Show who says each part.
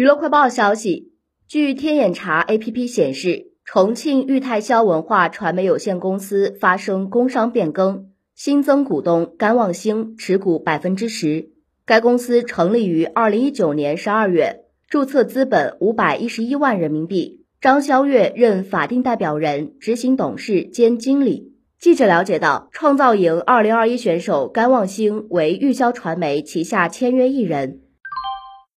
Speaker 1: 娱乐快报消息，据天眼查 APP 显示，重庆裕泰潇文化传媒有限公司发生工商变更，新增股东甘望星持股百分之十。该公司成立于二零一九年十二月，注册资本五百一十一万人民币。张潇月任法定代表人、执行董事兼经理。记者了解到，创造营二零二一选手甘望星为玉箫传媒旗下签约艺人。